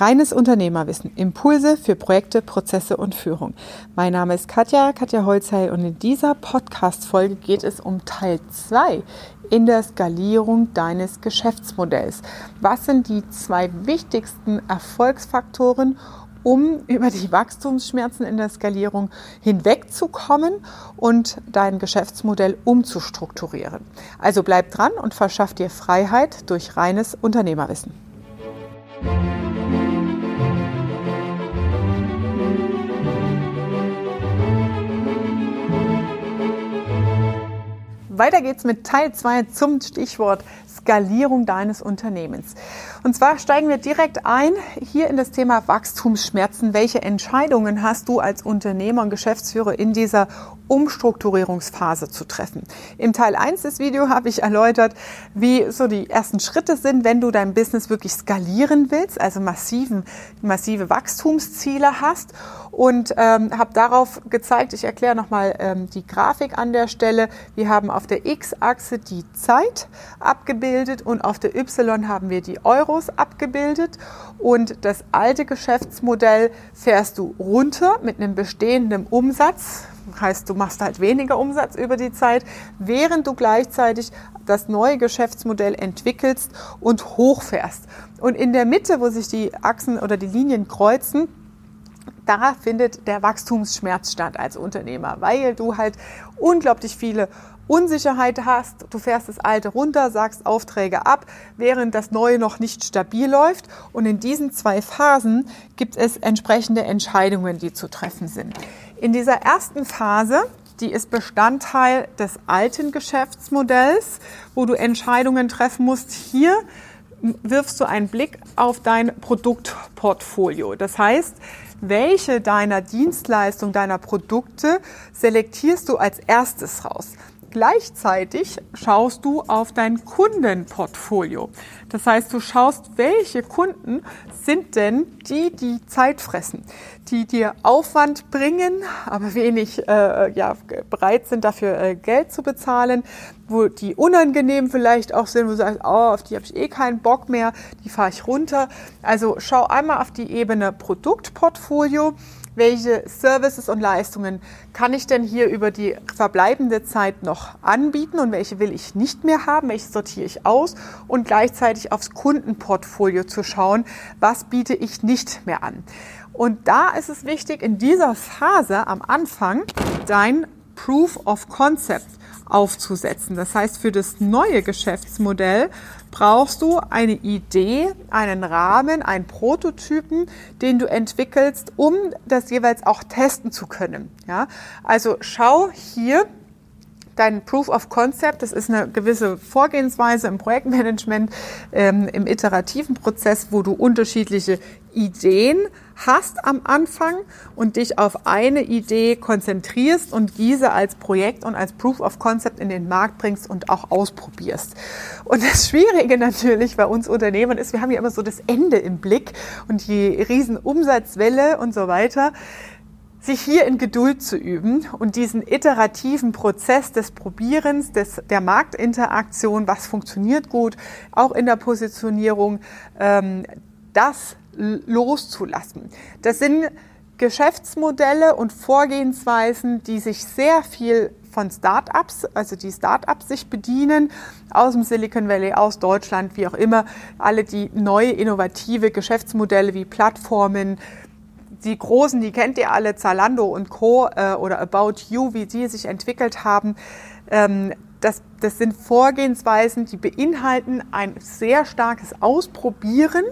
Reines Unternehmerwissen. Impulse für Projekte, Prozesse und Führung. Mein Name ist Katja, Katja Holzheil und in dieser Podcast-Folge geht es um Teil 2 in der Skalierung deines Geschäftsmodells. Was sind die zwei wichtigsten Erfolgsfaktoren, um über die Wachstumsschmerzen in der Skalierung hinwegzukommen und dein Geschäftsmodell umzustrukturieren. Also bleib dran und verschaff dir Freiheit durch reines Unternehmerwissen. Weiter geht's mit Teil 2 zum Stichwort Skalierung deines Unternehmens. Und zwar steigen wir direkt ein hier in das Thema Wachstumsschmerzen. Welche Entscheidungen hast du als Unternehmer und Geschäftsführer in dieser Umstrukturierungsphase zu treffen? Im Teil 1 des Videos habe ich erläutert, wie so die ersten Schritte sind, wenn du dein Business wirklich skalieren willst, also massiven, massive Wachstumsziele hast und ähm, habe darauf gezeigt, ich erkläre nochmal ähm, die Grafik an der Stelle. Wir haben auf der X-Achse die Zeit abgebildet und auf der Y haben wir die Euros abgebildet. Und das alte Geschäftsmodell fährst du runter mit einem bestehenden Umsatz. Heißt, du machst halt weniger Umsatz über die Zeit, während du gleichzeitig das neue Geschäftsmodell entwickelst und hochfährst. Und in der Mitte, wo sich die Achsen oder die Linien kreuzen, da findet der Wachstumsschmerz statt als Unternehmer, weil du halt unglaublich viele Unsicherheit hast, du fährst das alte runter, sagst Aufträge ab, während das neue noch nicht stabil läuft. Und in diesen zwei Phasen gibt es entsprechende Entscheidungen, die zu treffen sind. In dieser ersten Phase, die ist Bestandteil des alten Geschäftsmodells, wo du Entscheidungen treffen musst. Hier wirfst du einen Blick auf dein Produktportfolio. Das heißt, welche deiner Dienstleistungen, deiner Produkte selektierst du als erstes raus? Gleichzeitig schaust du auf dein Kundenportfolio. Das heißt, du schaust, welche Kunden sind denn die, die Zeit fressen, die dir Aufwand bringen, aber wenig äh, ja, bereit sind, dafür äh, Geld zu bezahlen, wo die unangenehm vielleicht auch sind, wo du sagst, oh, auf die habe ich eh keinen Bock mehr, die fahre ich runter. Also schau einmal auf die Ebene Produktportfolio welche Services und Leistungen kann ich denn hier über die verbleibende Zeit noch anbieten und welche will ich nicht mehr haben, welche sortiere ich aus und gleichzeitig aufs Kundenportfolio zu schauen, was biete ich nicht mehr an. Und da ist es wichtig, in dieser Phase am Anfang dein Proof of Concept aufzusetzen. Das heißt, für das neue Geschäftsmodell brauchst du eine Idee, einen Rahmen, einen Prototypen, den du entwickelst, um das jeweils auch testen zu können. Ja? Also schau hier dein Proof of Concept, das ist eine gewisse Vorgehensweise im Projektmanagement, ähm, im iterativen Prozess, wo du unterschiedliche Ideen hast am Anfang und dich auf eine Idee konzentrierst und diese als Projekt und als Proof of Concept in den Markt bringst und auch ausprobierst. Und das Schwierige natürlich bei uns Unternehmern ist, wir haben ja immer so das Ende im Blick und die riesen Umsatzwelle und so weiter sich hier in Geduld zu üben und diesen iterativen Prozess des Probierens, des, der Marktinteraktion, was funktioniert gut, auch in der Positionierung, ähm, das loszulassen. Das sind Geschäftsmodelle und Vorgehensweisen, die sich sehr viel von Startups, also die Startups sich bedienen, aus dem Silicon Valley, aus Deutschland, wie auch immer, alle die neue innovative Geschäftsmodelle wie Plattformen, die großen, die kennt ihr alle, Zalando und Co. Äh, oder About You, wie die sich entwickelt haben. Ähm, das, das sind Vorgehensweisen, die beinhalten ein sehr starkes Ausprobieren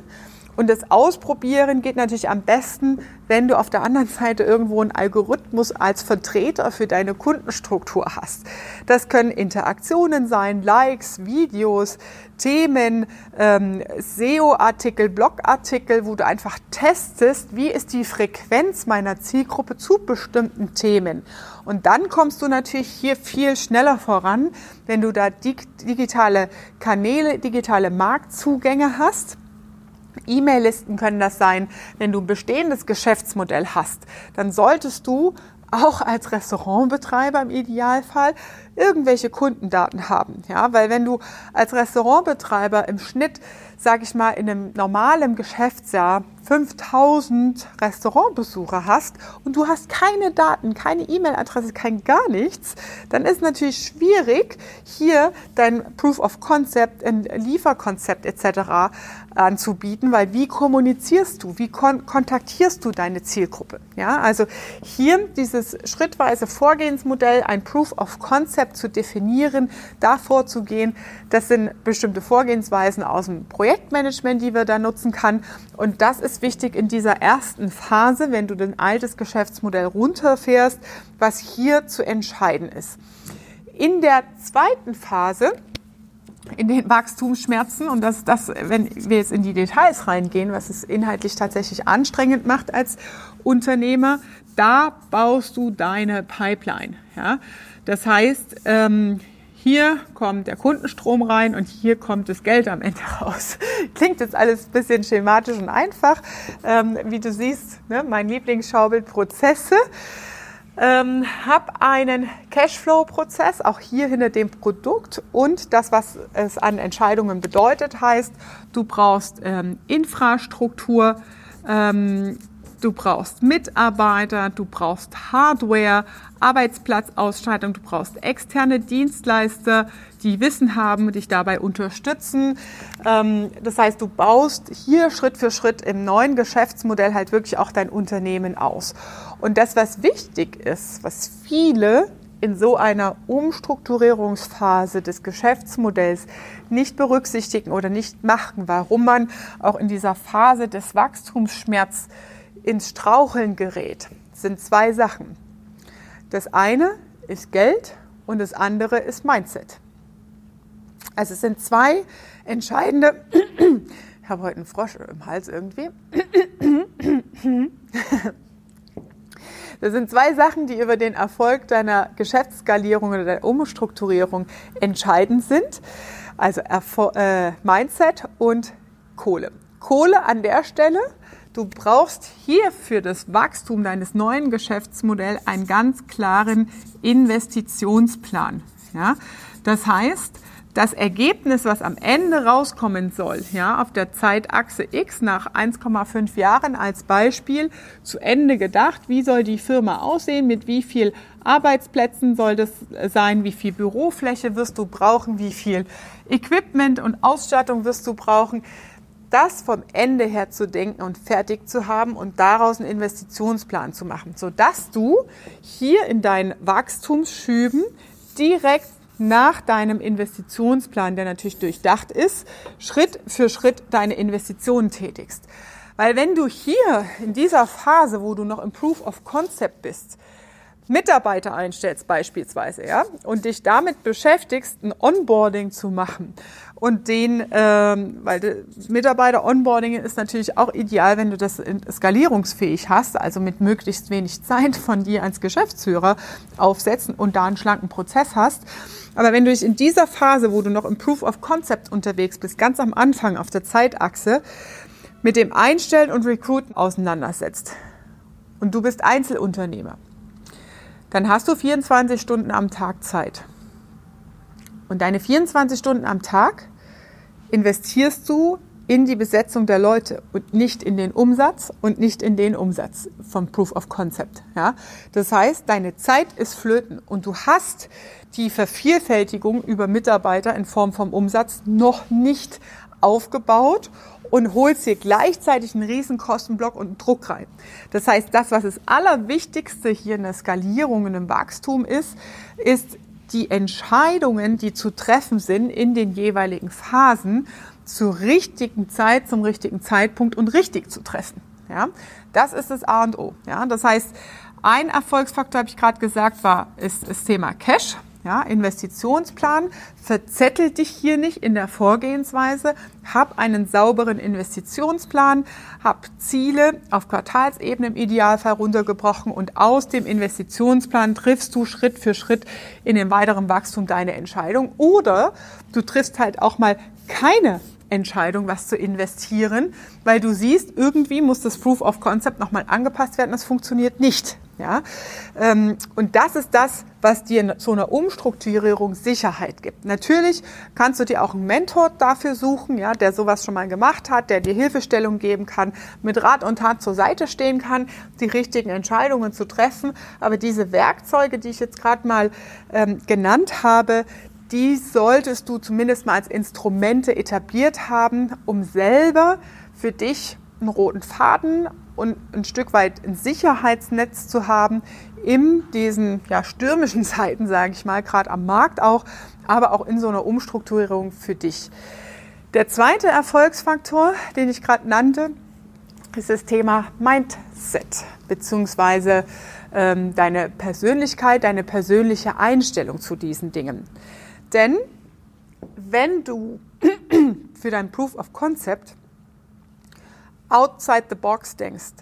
und das Ausprobieren geht natürlich am besten, wenn du auf der anderen Seite irgendwo einen Algorithmus als Vertreter für deine Kundenstruktur hast. Das können Interaktionen sein, Likes, Videos, Themen, ähm, SEO-Artikel, Blogartikel, wo du einfach testest, wie ist die Frequenz meiner Zielgruppe zu bestimmten Themen. Und dann kommst du natürlich hier viel schneller voran, wenn du da digitale Kanäle, digitale Marktzugänge hast E-Mail-Listen können das sein. Wenn du ein bestehendes Geschäftsmodell hast, dann solltest du auch als Restaurantbetreiber im Idealfall irgendwelche Kundendaten haben. Ja, weil wenn du als Restaurantbetreiber im Schnitt, sag ich mal, in einem normalen Geschäftsjahr 5000 Restaurantbesucher hast und du hast keine Daten, keine E-Mail-Adresse, kein gar nichts, dann ist natürlich schwierig, hier dein Proof of Concept, ein Lieferkonzept etc. anzubieten, weil wie kommunizierst du, wie kon kontaktierst du deine Zielgruppe? Ja, also hier dieses schrittweise Vorgehensmodell, ein Proof of Concept zu definieren, da vorzugehen, das sind bestimmte Vorgehensweisen aus dem Projektmanagement, die wir da nutzen kann und das ist wichtig in dieser ersten Phase, wenn du dein altes Geschäftsmodell runterfährst, was hier zu entscheiden ist. In der zweiten Phase, in den Wachstumsschmerzen und das, das, wenn wir jetzt in die Details reingehen, was es inhaltlich tatsächlich anstrengend macht als Unternehmer, da baust du deine Pipeline. Ja? Das heißt, ähm, hier kommt der Kundenstrom rein und hier kommt das Geld am Ende raus. Klingt jetzt alles ein bisschen schematisch und einfach. Ähm, wie du siehst, ne, mein Lieblingsschaubild Prozesse. Ähm, hab einen Cashflow-Prozess, auch hier hinter dem Produkt und das, was es an Entscheidungen bedeutet, heißt, du brauchst ähm, Infrastruktur, ähm, du brauchst Mitarbeiter, du brauchst Hardware, Arbeitsplatzausstattung, du brauchst externe Dienstleister, die Wissen haben und dich dabei unterstützen. Ähm, das heißt, du baust hier Schritt für Schritt im neuen Geschäftsmodell halt wirklich auch dein Unternehmen aus. Und das, was wichtig ist, was viele in so einer Umstrukturierungsphase des Geschäftsmodells nicht berücksichtigen oder nicht machen, warum man auch in dieser Phase des Wachstumsschmerz ins Straucheln gerät, sind zwei Sachen. Das eine ist Geld und das andere ist Mindset. Also es sind zwei entscheidende, ich habe heute einen Frosch im Hals irgendwie. Das sind zwei Sachen, die über den Erfolg deiner Geschäftsskalierung oder der Umstrukturierung entscheidend sind. Also Erfol äh, Mindset und Kohle. Kohle an der Stelle Du brauchst hier für das Wachstum deines neuen Geschäftsmodells einen ganz klaren Investitionsplan. Ja? Das heißt, das Ergebnis, was am Ende rauskommen soll, ja, auf der Zeitachse X nach 1,5 Jahren als Beispiel zu Ende gedacht, wie soll die Firma aussehen, mit wie viel Arbeitsplätzen soll das sein, wie viel Bürofläche wirst du brauchen, wie viel Equipment und Ausstattung wirst du brauchen das vom Ende her zu denken und fertig zu haben und daraus einen Investitionsplan zu machen, sodass du hier in deinen Wachstumsschüben direkt nach deinem Investitionsplan, der natürlich durchdacht ist, Schritt für Schritt deine Investitionen tätigst. Weil wenn du hier in dieser Phase, wo du noch im Proof of Concept bist, Mitarbeiter einstellst beispielsweise, ja, und dich damit beschäftigst, ein Onboarding zu machen und den, ähm, weil Mitarbeiter Onboarding ist natürlich auch ideal, wenn du das skalierungsfähig hast, also mit möglichst wenig Zeit von dir als Geschäftsführer aufsetzen und da einen schlanken Prozess hast. Aber wenn du dich in dieser Phase, wo du noch im Proof of Concept unterwegs bist, ganz am Anfang auf der Zeitachse, mit dem Einstellen und Recruiten auseinandersetzt und du bist Einzelunternehmer, dann hast du 24 Stunden am Tag Zeit. Und deine 24 Stunden am Tag investierst du in die Besetzung der Leute und nicht in den Umsatz und nicht in den Umsatz vom Proof of Concept. Ja? Das heißt, deine Zeit ist flöten und du hast die Vervielfältigung über Mitarbeiter in Form vom Umsatz noch nicht aufgebaut und holst dir gleichzeitig einen riesen Kostenblock und einen Druck rein. Das heißt, das, was das Allerwichtigste hier in der Skalierung und im Wachstum ist, ist die Entscheidungen, die zu treffen sind in den jeweiligen Phasen, zur richtigen Zeit, zum richtigen Zeitpunkt und richtig zu treffen. Ja, das ist das A und O. Ja, das heißt, ein Erfolgsfaktor, habe ich gerade gesagt, war, ist das Thema Cash. Ja, Investitionsplan, verzettel dich hier nicht in der Vorgehensweise, hab einen sauberen Investitionsplan, hab Ziele auf Quartalsebene im Idealfall runtergebrochen und aus dem Investitionsplan triffst du Schritt für Schritt in dem weiteren Wachstum deine Entscheidung. Oder du triffst halt auch mal keine Entscheidung, was zu investieren, weil du siehst, irgendwie muss das Proof of Concept nochmal angepasst werden, das funktioniert nicht. Ja? Ähm, und das ist das, was dir in so einer Umstrukturierung Sicherheit gibt. Natürlich kannst du dir auch einen Mentor dafür suchen, ja, der sowas schon mal gemacht hat, der dir Hilfestellung geben kann, mit Rat und Tat zur Seite stehen kann, die richtigen Entscheidungen zu treffen. Aber diese Werkzeuge, die ich jetzt gerade mal ähm, genannt habe, die solltest du zumindest mal als Instrumente etabliert haben, um selber für dich einen roten Faden und ein Stück weit ein Sicherheitsnetz zu haben in diesen ja, stürmischen Zeiten, sage ich mal, gerade am Markt auch, aber auch in so einer Umstrukturierung für dich. Der zweite Erfolgsfaktor, den ich gerade nannte, ist das Thema Mindset, beziehungsweise ähm, deine Persönlichkeit, deine persönliche Einstellung zu diesen Dingen. Denn wenn du für dein Proof of Concept outside the box denkst,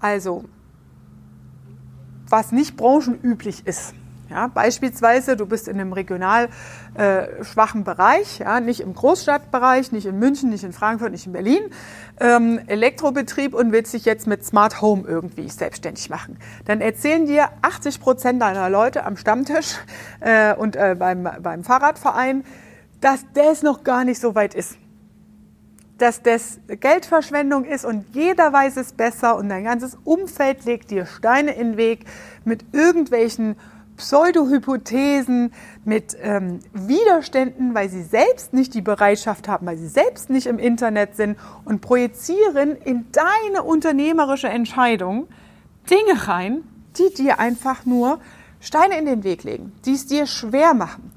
also was nicht branchenüblich ist, ja, beispielsweise, du bist in einem regional äh, schwachen Bereich, ja, nicht im Großstadtbereich, nicht in München, nicht in Frankfurt, nicht in Berlin, ähm, Elektrobetrieb und willst dich jetzt mit Smart Home irgendwie selbstständig machen. Dann erzählen dir 80 Prozent deiner Leute am Stammtisch äh, und äh, beim, beim Fahrradverein, dass das noch gar nicht so weit ist dass das Geldverschwendung ist und jeder weiß es besser und dein ganzes Umfeld legt dir Steine in den Weg mit irgendwelchen Pseudo-Hypothesen, mit ähm, Widerständen, weil sie selbst nicht die Bereitschaft haben, weil sie selbst nicht im Internet sind und projizieren in deine unternehmerische Entscheidung Dinge rein, die dir einfach nur Steine in den Weg legen, die es dir schwer machen.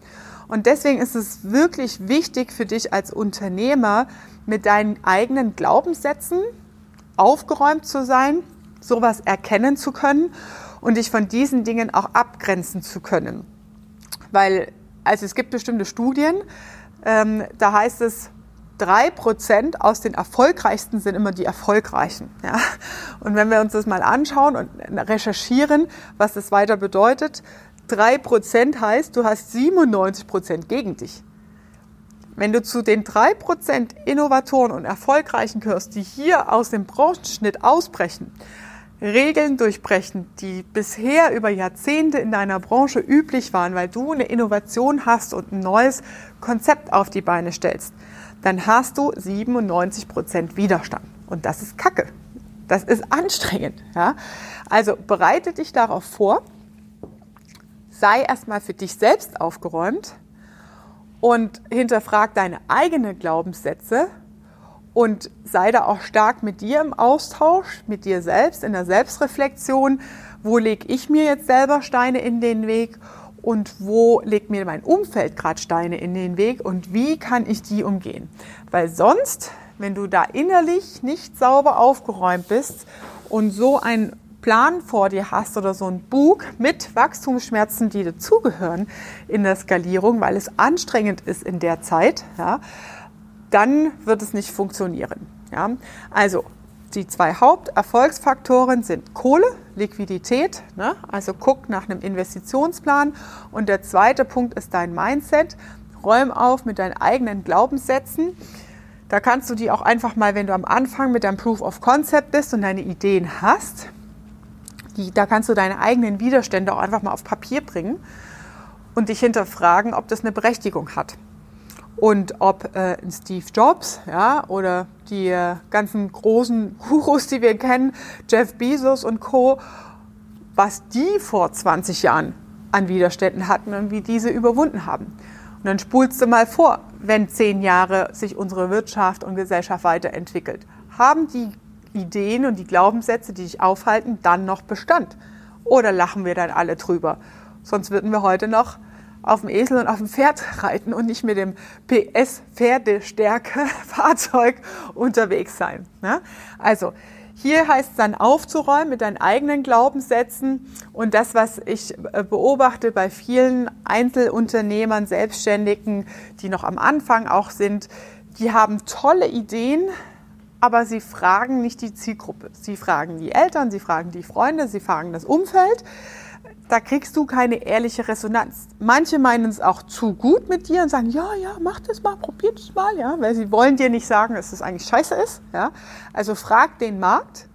Und deswegen ist es wirklich wichtig für dich als Unternehmer, mit deinen eigenen Glaubenssätzen aufgeräumt zu sein, sowas erkennen zu können und dich von diesen Dingen auch abgrenzen zu können. Weil, also es gibt bestimmte Studien, ähm, da heißt es, drei Prozent aus den erfolgreichsten sind immer die erfolgreichen. Ja? Und wenn wir uns das mal anschauen und recherchieren, was das weiter bedeutet, drei Prozent heißt, du hast 97 Prozent gegen dich. Wenn du zu den drei Prozent Innovatoren und Erfolgreichen gehörst, die hier aus dem Branchenschnitt ausbrechen, Regeln durchbrechen, die bisher über Jahrzehnte in deiner Branche üblich waren, weil du eine Innovation hast und ein neues Konzept auf die Beine stellst, dann hast du 97 Prozent Widerstand. Und das ist Kacke. Das ist anstrengend. Ja? Also bereite dich darauf vor, sei erstmal für dich selbst aufgeräumt und hinterfrag deine eigenen Glaubenssätze und sei da auch stark mit dir im Austausch, mit dir selbst, in der Selbstreflexion. Wo lege ich mir jetzt selber Steine in den Weg und wo legt mir mein Umfeld gerade Steine in den Weg und wie kann ich die umgehen? Weil sonst, wenn du da innerlich nicht sauber aufgeräumt bist und so ein Plan vor dir hast oder so ein Bug mit Wachstumsschmerzen, die dazugehören in der Skalierung, weil es anstrengend ist in der Zeit, ja, dann wird es nicht funktionieren. Ja? Also die zwei Haupterfolgsfaktoren sind Kohle, Liquidität, ne? also guck nach einem Investitionsplan. Und der zweite Punkt ist dein Mindset. Räum auf mit deinen eigenen Glaubenssätzen. Da kannst du die auch einfach mal, wenn du am Anfang mit deinem Proof of Concept bist und deine Ideen hast, die, da kannst du deine eigenen Widerstände auch einfach mal auf Papier bringen und dich hinterfragen, ob das eine Berechtigung hat. Und ob äh, Steve Jobs ja, oder die äh, ganzen großen Gurus, die wir kennen, Jeff Bezos und Co., was die vor 20 Jahren an Widerständen hatten und wie diese überwunden haben. Und dann spulst du mal vor, wenn zehn Jahre sich unsere Wirtschaft und Gesellschaft weiterentwickelt. Haben die Ideen und die Glaubenssätze, die dich aufhalten, dann noch Bestand? Oder lachen wir dann alle drüber? Sonst würden wir heute noch auf dem Esel und auf dem Pferd reiten und nicht mit dem PS-Pferdestärke-Fahrzeug unterwegs sein. Ne? Also hier heißt es dann aufzuräumen mit deinen eigenen Glaubenssätzen und das, was ich äh, beobachte bei vielen Einzelunternehmern, Selbstständigen, die noch am Anfang auch sind, die haben tolle Ideen, aber sie fragen nicht die Zielgruppe. Sie fragen die Eltern, sie fragen die Freunde, sie fragen das Umfeld da kriegst du keine ehrliche Resonanz. Manche meinen es auch zu gut mit dir und sagen, ja, ja, mach das mal, probier das mal, ja, weil sie wollen dir nicht sagen, dass das eigentlich scheiße ist, ja. Also frag den Markt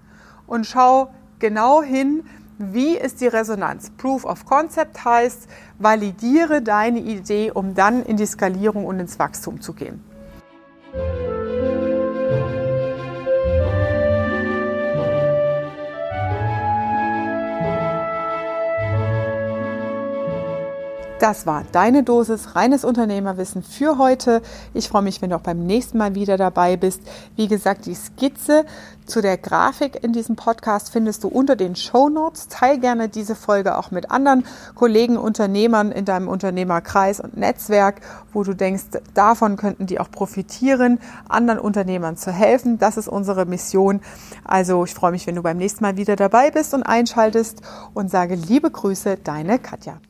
und schau genau hin, wie ist die Resonanz? Proof of Concept heißt, validiere deine Idee, um dann in die Skalierung und ins Wachstum zu gehen. Das war deine Dosis reines Unternehmerwissen für heute. Ich freue mich, wenn du auch beim nächsten Mal wieder dabei bist. Wie gesagt, die Skizze zu der Grafik in diesem Podcast findest du unter den Show Notes. Teil gerne diese Folge auch mit anderen Kollegen, Unternehmern in deinem Unternehmerkreis und Netzwerk, wo du denkst, davon könnten die auch profitieren, anderen Unternehmern zu helfen. Das ist unsere Mission. Also ich freue mich, wenn du beim nächsten Mal wieder dabei bist und einschaltest und sage liebe Grüße, deine Katja.